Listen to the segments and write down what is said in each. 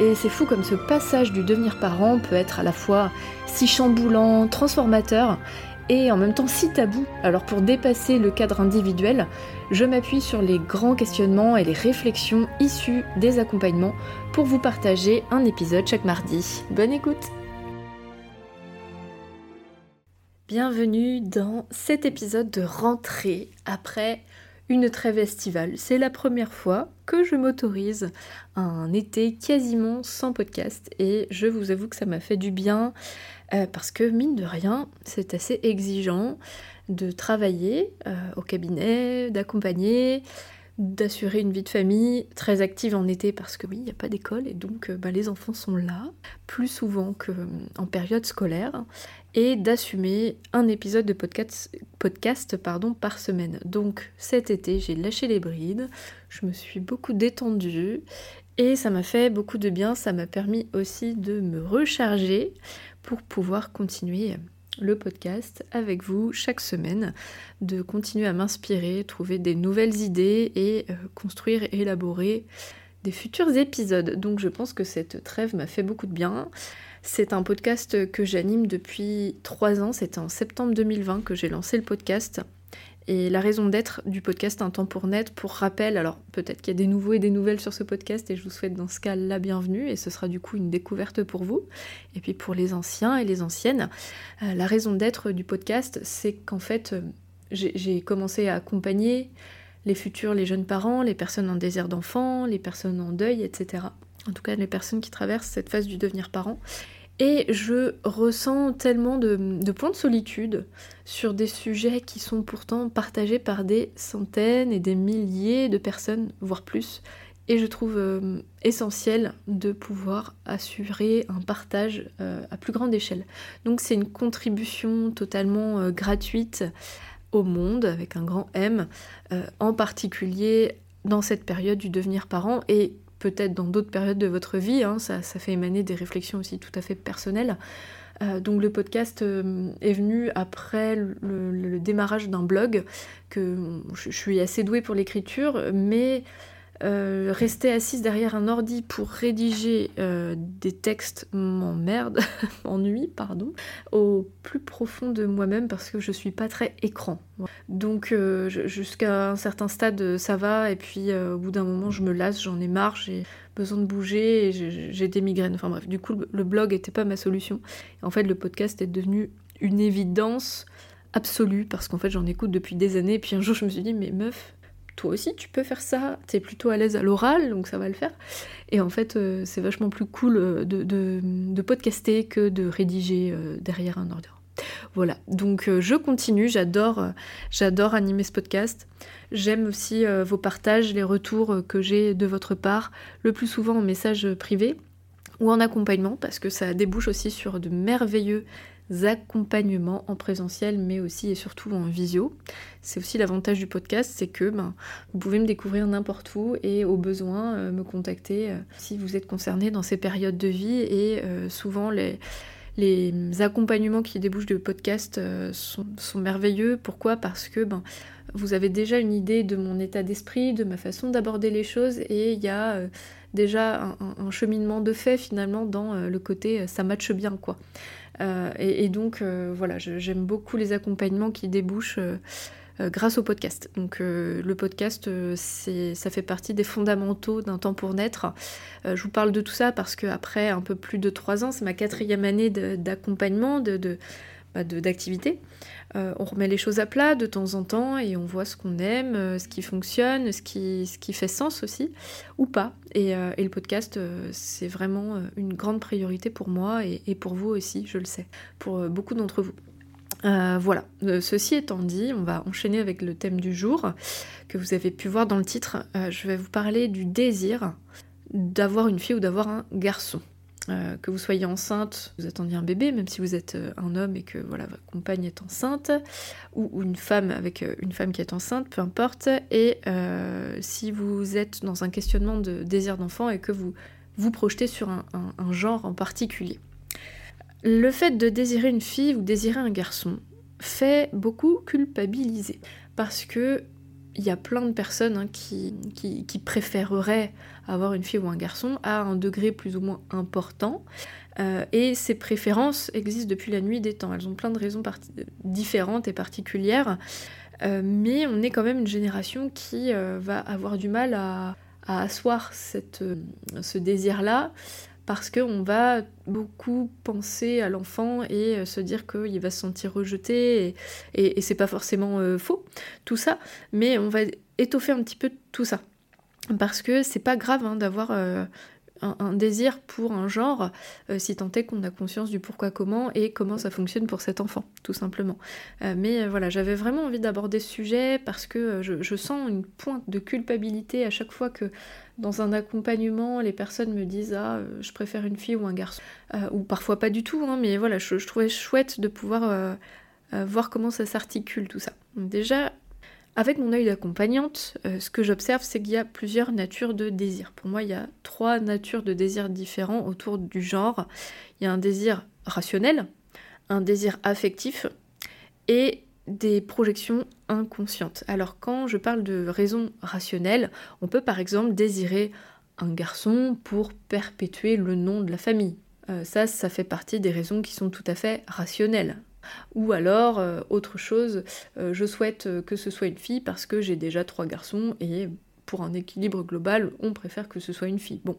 Et c'est fou comme ce passage du devenir parent peut être à la fois si chamboulant, transformateur et en même temps si tabou. Alors pour dépasser le cadre individuel, je m'appuie sur les grands questionnements et les réflexions issues des accompagnements pour vous partager un épisode chaque mardi. Bonne écoute Bienvenue dans cet épisode de rentrée après une trêve estivale. C'est la première fois que je m'autorise un été quasiment sans podcast et je vous avoue que ça m'a fait du bien euh, parce que mine de rien, c'est assez exigeant de travailler euh, au cabinet, d'accompagner, d'assurer une vie de famille très active en été parce que oui, il n'y a pas d'école et donc euh, bah, les enfants sont là plus souvent qu'en période scolaire et d'assumer un épisode de podcast, par semaine. Donc cet été, j'ai lâché les brides, je me suis beaucoup détendue et ça m'a fait beaucoup de bien, ça m'a permis aussi de me recharger pour pouvoir continuer le podcast avec vous chaque semaine, de continuer à m'inspirer, trouver des nouvelles idées et euh, construire élaborer des futurs épisodes. Donc je pense que cette trêve m'a fait beaucoup de bien. C'est un podcast que j'anime depuis trois ans. C'était en septembre 2020 que j'ai lancé le podcast. Et la raison d'être du podcast Un temps pour naître, pour rappel, alors peut-être qu'il y a des nouveaux et des nouvelles sur ce podcast et je vous souhaite dans ce cas la bienvenue et ce sera du coup une découverte pour vous. Et puis pour les anciens et les anciennes, euh, la raison d'être du podcast, c'est qu'en fait, euh, j'ai commencé à accompagner les futurs, les jeunes parents, les personnes en désir d'enfant, les personnes en deuil, etc en tout cas les personnes qui traversent cette phase du devenir parent. Et je ressens tellement de, points de solitude sur des sujets qui sont pourtant partagés par des centaines et des milliers de personnes, voire plus. Et je trouve euh, essentiel de pouvoir assurer un partage euh, à plus grande échelle. Donc c'est une contribution totalement euh, gratuite au monde, avec un grand M, en particulier dans cette période du devenir parent. Peut-être dans d'autres périodes de votre vie, hein, ça, fait émaner des réflexions aussi tout à fait personnelles. Euh, donc le podcast euh, est venu après le, démarrage d'un blog, que je, suis assez douée pour l'écriture, mais euh, rester assise derrière un ordi pour rédiger euh, des textes m'emmerde, m'ennuie, pardon, au plus profond de moi-même parce que je suis pas très écran. Donc euh, jusqu'à un certain stade ça va et puis au bout d'un moment je me lasse, j'en ai marre, j'ai besoin de bouger j'ai des migraines. Enfin bref, du coup le blog était pas ma solution. En fait le podcast est devenu une évidence absolue parce qu'en fait j'en écoute depuis des années et puis un jour je me suis dit mais meuf toi aussi tu peux faire ça, t'es plutôt à l'aise à l'oral, donc ça va le faire. Et en fait, euh, c'est vachement plus cool euh, de, de, podcaster que de rédiger euh, derrière un ordinateur. Voilà, donc je continue, j'adore, j'adore animer ce podcast. J'aime aussi vos partages, les retours que j'ai de votre part, le plus souvent en message privé ou en accompagnement, parce que ça débouche aussi sur de merveilleux accompagnements en présentiel, mais aussi et surtout en visio. C'est aussi l'avantage du podcast, c'est que ben, vous pouvez me découvrir n'importe où et au besoin euh, me contacter euh, si vous êtes concerné dans ces périodes de vie. Et euh, souvent les, les accompagnements qui débouchent du podcast sont, merveilleux. Pourquoi? Parce que ben, vous avez déjà une idée de mon état d'esprit, de ma façon d'aborder les choses, et il y a déjà un, cheminement de fait finalement dans le côté ça matche bien quoi. Euh, et, donc, euh, voilà, j'aime beaucoup les accompagnements qui débouchent euh, grâce au podcast. Donc le podcast, ça fait partie des fondamentaux d'un temps pour naître. je vous parle de tout ça parce qu'après un peu plus de trois ans, c'est ma quatrième année d'accompagnement, de, bah, d'activité. Euh, on remet les choses à plat de temps en temps et on voit ce qu'on aime, euh, ce qui fonctionne, ce qui, fait sens aussi, ou pas. Et, euh, le podcast, c'est vraiment une grande priorité pour moi et, pour vous aussi, je le sais, pour beaucoup d'entre vous. voilà, ceci étant dit, on va enchaîner avec le thème du jour que vous avez pu voir dans le titre. je vais vous parler du désir d'avoir une fille ou d'avoir un garçon. Euh, que vous soyez enceinte, vous attendiez un bébé, même si vous êtes euh, un homme et que voilà votre compagne est enceinte, ou, une femme avec euh, une femme qui est enceinte, peu importe. Et si vous êtes dans un questionnement de désir d'enfant et que vous vous projetez sur un, genre en particulier. Le fait de désirer une fille ou désirer un garçon fait beaucoup culpabiliser parce que il y a plein de personnes hein, qui, préféreraient avoir une fille ou un garçon à un degré plus ou moins important. Euh, et ces préférences existent depuis la nuit des temps. Elles ont plein de raisons différentes et particulières. Euh, mais on est quand même une génération qui euh, va avoir du mal à, asseoir ce désir-là parce qu'on va beaucoup penser à l'enfant et euh, se dire qu'il va se sentir rejeté, et, c'est pas forcément euh, faux, tout ça, mais on va étoffer un petit peu tout ça. Parce que c'est pas grave hein, d'avoir euh, un, désir pour un genre, si tant est qu'on a conscience du pourquoi comment et comment ça fonctionne pour cet enfant, tout simplement. mais voilà, j'avais vraiment envie d'aborder ce sujet parce que je, sens une pointe de culpabilité à chaque fois que dans un accompagnement, les personnes me disent Ah, euh, je préfère une fille ou un garçon. Euh, ou parfois pas du tout, hein, mais voilà, je, trouvais chouette de pouvoir euh, voir comment ça s'articule tout ça. déjà, avec mon œil d'accompagnante, ce que j'observe, c'est qu'il y a plusieurs natures de désir. Pour moi, il y a trois natures de désir différents autour du genre. Il y a un désir rationnel, un désir affectif et des projections inconscientes. Alors quand je parle de raisons rationnelles, on peut par exemple désirer un garçon pour perpétuer le nom de la famille. Euh, ça, ça fait partie des raisons qui sont tout à fait rationnelles. Ou alors, euh, autre chose, euh, je souhaite que ce soit une fille parce que j'ai déjà trois garçons et pour un équilibre global, on préfère que ce soit une fille. Bon,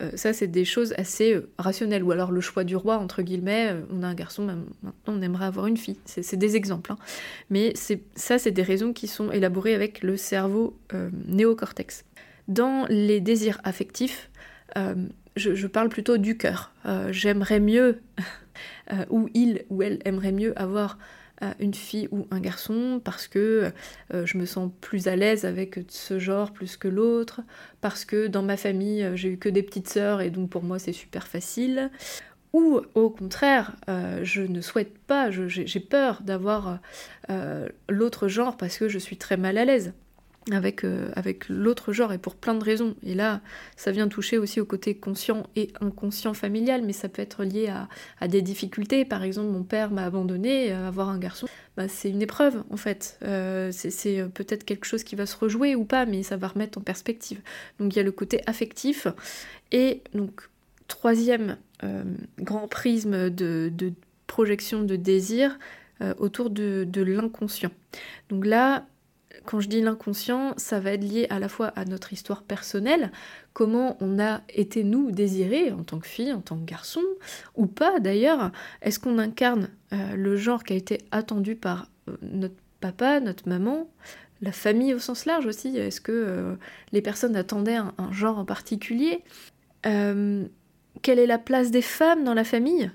euh, ça c'est des choses assez euh, rationnelles. Ou alors le choix du roi, entre guillemets, euh, on a un garçon, maintenant on aimerait avoir une fille. C'est des exemples. Hein. Mais ça c'est des raisons qui sont élaborées avec le cerveau néocortex. Dans les désirs affectifs, je, parle plutôt du cœur. J'aimerais mieux, ou il ou elle aimerait mieux avoir une fille ou un garçon parce que euh, je me sens plus à l'aise avec ce genre plus que l'autre, parce que dans ma famille euh, j'ai eu que des petites sœurs et donc pour moi c'est super facile. Ou au contraire, euh, je ne souhaite pas, j'ai peur d'avoir l'autre genre parce que je suis très mal à l'aise avec, euh, avec l'autre genre et pour plein de raisons. Et là, ça vient toucher aussi au côté conscient et inconscient familial, mais ça peut être lié à, des difficultés. Par exemple, mon père m'a abandonné, euh, avoir un garçon, bah, c'est une épreuve en fait. Euh, c'est peut-être quelque chose qui va se rejouer ou pas, mais ça va remettre en perspective. Donc il y a le côté affectif. Et donc, troisième grand prisme de, projection de désir, autour de, de l'inconscient. Donc là, quand je dis l'inconscient, ça va être lié à la fois à notre histoire personnelle, comment on a été nous désirés en tant que fille, en tant que garçon, ou pas d'ailleurs. Est-ce qu'on incarne euh, le genre qui a été attendu par euh, notre papa, notre maman, la famille au sens large aussi? Est-ce que euh, les personnes attendaient un, un genre en particulier? Quelle est la place des femmes dans la famille?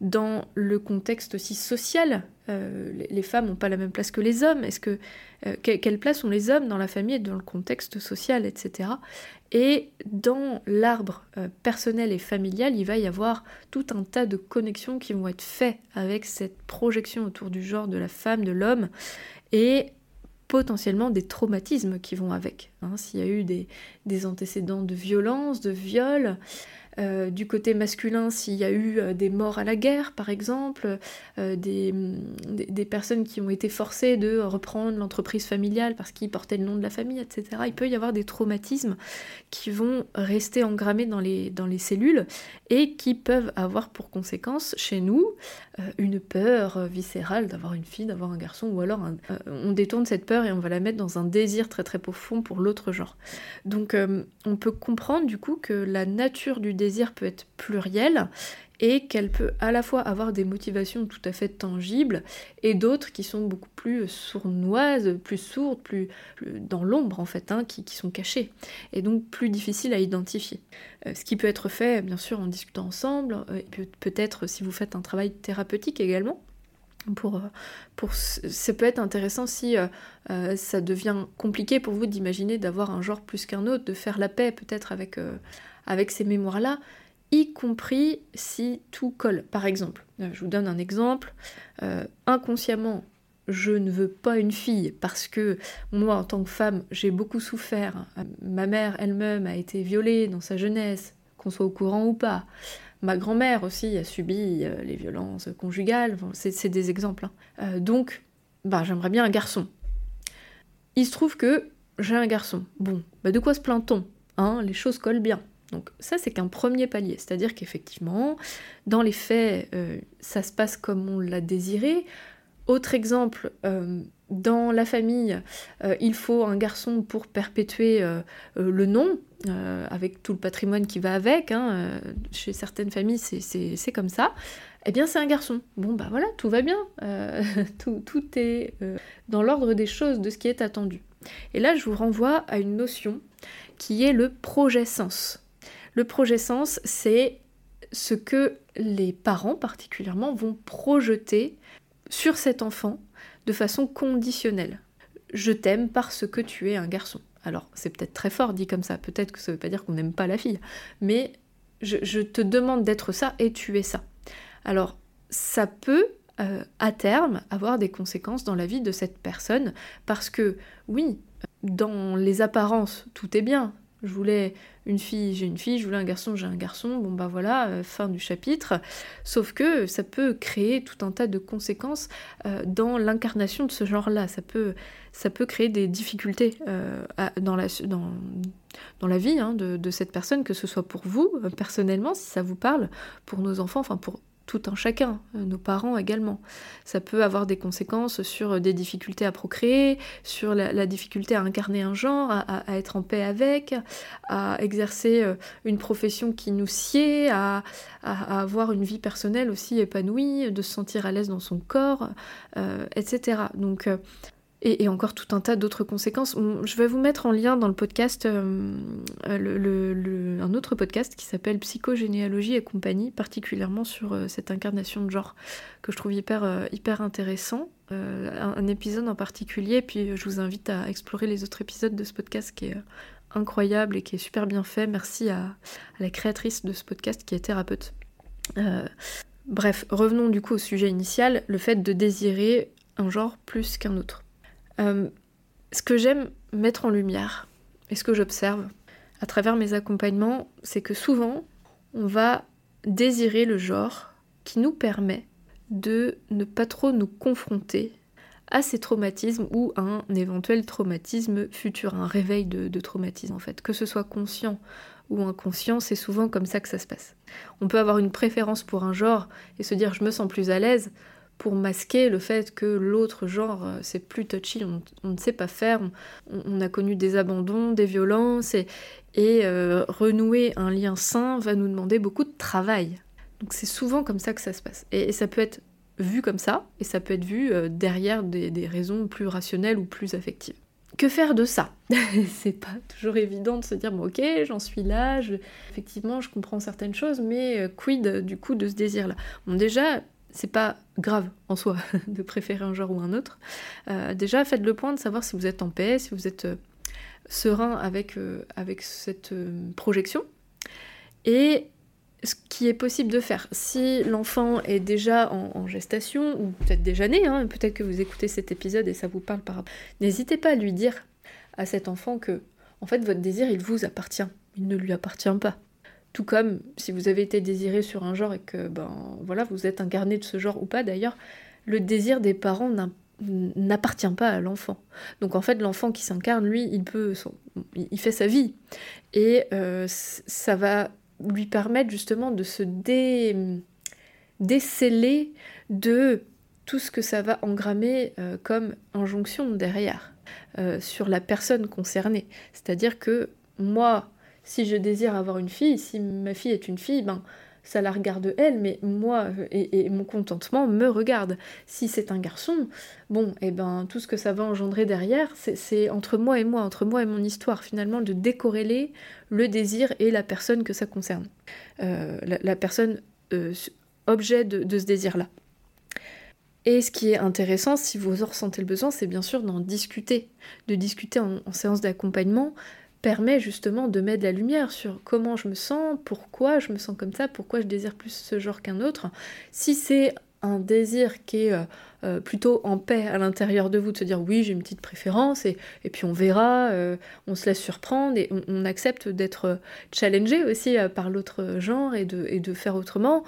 Dans le contexte aussi social, euh, les femmes n'ont pas la même place que les hommes. Est-ce que euh, quelle place ont les hommes dans la famille et dans le contexte social, etc. Et dans l'arbre euh, personnel et familial, il va y avoir tout un tas de connexions qui vont être faites avec cette projection autour du genre de la femme, de l'homme, et potentiellement des traumatismes qui vont avec. Hein. S'il y a eu des, des antécédents de violence, de viol, euh, du côté masculin, s'il y a eu euh, des morts à la guerre, par exemple, euh, des, des, personnes qui ont été forcées de reprendre l'entreprise familiale parce qu'ils portaient le nom de la famille, etc. Il peut y avoir des traumatismes qui vont rester engrammés dans les, dans les cellules et qui peuvent avoir pour conséquence chez nous une peur viscérale d'avoir une fille, d'avoir un garçon, ou alors on détourne cette peur et on va la mettre dans un désir très très profond pour l'autre genre. Donc on peut comprendre du coup que la nature du désir peut être pluriel et qu'elle peut à la fois avoir des motivations tout à fait tangibles et d'autres qui sont beaucoup plus sournoises, plus sourdes, plus, dans l'ombre en fait, hein, qui, sont cachées et donc plus difficiles à identifier. Euh, ce qui peut être fait bien sûr en discutant ensemble, euh, peut-être si vous faites un travail thérapeutique également. Pour, euh, pour, ça peut être intéressant si ça devient compliqué pour vous d'imaginer d'avoir un genre plus qu'un autre, de faire la paix peut-être avec, avec ces mémoires-là, y compris si tout colle. Par exemple, euh, je vous donne un exemple, euh, inconsciemment, je ne veux pas une fille parce que moi, en tant que femme, j'ai beaucoup souffert. Ma mère elle-même a été violée dans sa jeunesse, qu'on soit au courant ou pas. Ma grand-mère aussi a subi euh, les violences conjugales, c'est des exemples. Hein. donc, bah, j'aimerais bien un garçon. Il se trouve que j'ai un garçon. Bon, bah de quoi se plaint-on hein? Les choses collent bien. Donc ça, c'est qu'un premier palier. C'est-à-dire qu'effectivement, dans les faits, euh, ça se passe comme on l'a désiré. Autre exemple, euh, dans la famille, euh, il faut un garçon pour perpétuer le nom, avec tout le patrimoine qui va avec. Hein, chez certaines familles, c'est comme ça. Eh bien, c'est un garçon. Bon, bah voilà, tout va bien. tout, tout, est dans l'ordre des choses, de ce qui est attendu. Et là, je vous renvoie à une notion qui est le projet sens. Le projet sens, c'est ce que les parents particulièrement vont projeter sur cet enfant de façon conditionnelle. Je t'aime parce que tu es un garçon. Alors, c'est peut-être très fort dit comme ça, peut-être que ça ne veut pas dire qu'on n'aime pas la fille, mais je, te demande d'être ça et tu es ça. Alors, ça peut, euh, à terme, avoir des conséquences dans la vie de cette personne, parce que, oui, dans les apparences, tout est bien, je voulais une fille, j'ai une fille, je voulais un garçon, j'ai un garçon, bon bah voilà, euh, fin du chapitre. Sauf que ça peut créer tout un tas de conséquences euh, dans l'incarnation de ce genre-là. Ça peut, créer des difficultés euh, dans, la, dans, dans, la vie hein, de, de, cette personne, que ce soit pour vous personnellement, si ça vous parle, pour nos enfants, enfin pour tout un chacun, euh, nos parents également. Ça peut avoir des conséquences sur des difficultés à procréer, sur la, difficulté à incarner un genre, à, être en paix avec, à exercer euh, une profession qui nous sied, à, avoir une vie personnelle aussi épanouie, de se sentir à l'aise dans son corps, euh, etc. Donc et, encore tout un tas d'autres conséquences. Je vais vous mettre en lien dans le podcast euh, un autre podcast qui s'appelle Psychogénéalogie et compagnie, particulièrement sur euh, cette incarnation de genre que je trouve hyper, euh, hyper intéressant. Un, épisode en particulier, puis je vous invite à explorer les autres épisodes de ce podcast qui est incroyable et qui est super bien fait. Merci à la créatrice de ce podcast qui est thérapeute. bref, revenons du coup au sujet initial, le fait de désirer un genre plus qu'un autre. Euh, ce que j'aime mettre en lumière et ce que j'observe à travers mes accompagnements, c'est que souvent, on va désirer le genre qui nous permet de ne pas trop nous confronter à ces traumatismes ou à un éventuel traumatisme futur, un réveil de, de traumatisme en fait. Que ce soit conscient ou inconscient, c'est souvent comme ça que ça se passe. On peut avoir une préférence pour un genre et se dire je me sens plus à l'aise, pour masquer le fait que l'autre genre, euh, c'est plus touchy, on, ne sait pas faire, on, a connu des abandons, des violences, et, euh, renouer un lien sain va nous demander beaucoup de travail. Donc c'est souvent comme ça que ça se passe. Et, ça peut être vu comme ça, et ça peut être vu euh, derrière des, raisons plus rationnelles ou plus affectives. Que faire de ça? C'est pas toujours évident de se dire bon ok j'en suis là, effectivement je comprends certaines choses, mais quid du coup de ce désir-là? Bon déjà c'est pas grave en soi de préférer un genre ou un autre. Euh, déjà, faites le point de savoir si vous êtes en paix, si vous êtes euh, serein avec, euh, cette projection. Et ce qui est possible de faire. Si l'enfant est déjà en, gestation, ou peut-être déjà né, hein, peut-être que vous écoutez cet épisode et ça vous parle par n'hésitez pas à lui dire à cet enfant que, en fait, votre désir, il vous appartient. Il ne lui appartient pas. Tout comme si vous avez été désiré sur un genre et que ben voilà, vous êtes incarné de ce genre ou pas d'ailleurs, le désir des parents n'appartient pas à l'enfant. Donc en fait, l'enfant qui s'incarne, lui, il peut, il fait sa vie et euh, ça va lui permettre justement de se dé... déceler de tout ce que ça va engrammer euh, comme injonction derrière euh, sur la personne concernée. C'est-à-dire que moi, si je désire avoir une fille, si ma fille est une fille, ben ça la regarde elle, mais moi euh, et, mon contentement me regarde. Si c'est un garçon, bon, et eh ben tout ce que ça va engendrer derrière, c'est entre moi et moi, entre moi et mon histoire, finalement, de décorréler le désir et la personne que ça concerne. Euh, la, personne euh, objet de, ce désir-là. Et ce qui est intéressant, si vous en ressentez le besoin, c'est bien sûr d'en discuter, de discuter en séance d'accompagnement permet justement de mettre la lumière sur comment je me sens, pourquoi je me sens comme ça, pourquoi je désire plus ce genre qu'un autre. Si c'est un désir qui est euh, euh, plutôt en paix à l'intérieur de vous, de se dire oui j'ai une petite préférence et, puis on verra, euh, on se laisse surprendre et on, accepte d'être challengé aussi par l'autre genre et de, et de faire autrement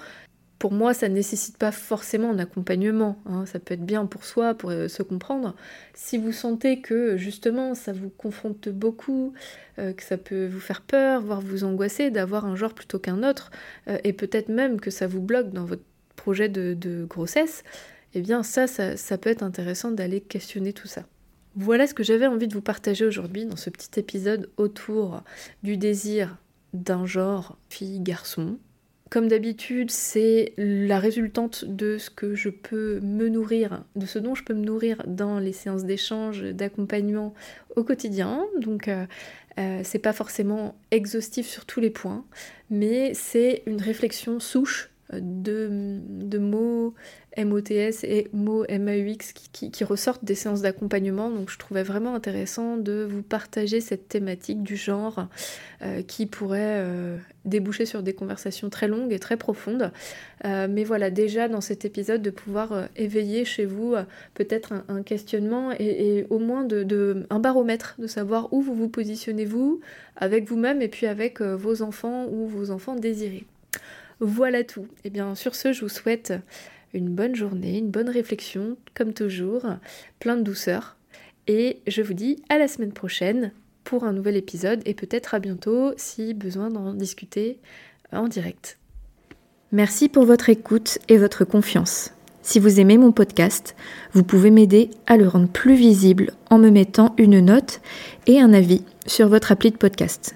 pour moi, ça ne nécessite pas forcément un accompagnement. Hein. Ça peut être bien pour soi, pour se comprendre. Si vous sentez que justement ça vous confronte beaucoup, que ça peut vous faire peur, voire vous angoisser d'avoir un genre plutôt qu'un autre, et peut-être même que ça vous bloque dans votre projet de, grossesse, eh bien ça, ça, peut être intéressant d'aller questionner tout ça. Voilà ce que j'avais envie de vous partager aujourd'hui dans ce petit épisode autour du désir d'un genre fille-garçon. Comme d'habitude, c'est la résultante de ce que je peux me nourrir, de ce dont je peux me nourrir dans les séances d'échange, d'accompagnement au quotidien. Donc, euh, euh, c'est pas forcément exhaustif sur tous les points, mais c'est une réflexion souche de, mots MOTS et mots MAUX qui, qui, ressortent des séances d'accompagnement. Donc je trouvais vraiment intéressant de vous partager cette thématique du genre euh, qui pourrait euh, déboucher sur des conversations très longues et très profondes. Euh, mais voilà, déjà dans cet épisode, de pouvoir éveiller chez vous peut-être un, questionnement et, au moins de, un baromètre, de savoir où vous vous positionnez vous, avec vous-même et puis avec vos enfants ou vos enfants désirés. Voilà tout. Et eh bien sur ce, je vous souhaite une bonne journée, une bonne réflexion, comme toujours, plein de douceur. Et je vous dis à la semaine prochaine pour un nouvel épisode et peut-être à bientôt si besoin d'en discuter en direct. Merci pour votre écoute et votre confiance. Si vous aimez mon podcast, vous pouvez m'aider à le rendre plus visible en me mettant une note et un avis sur votre appli de podcast.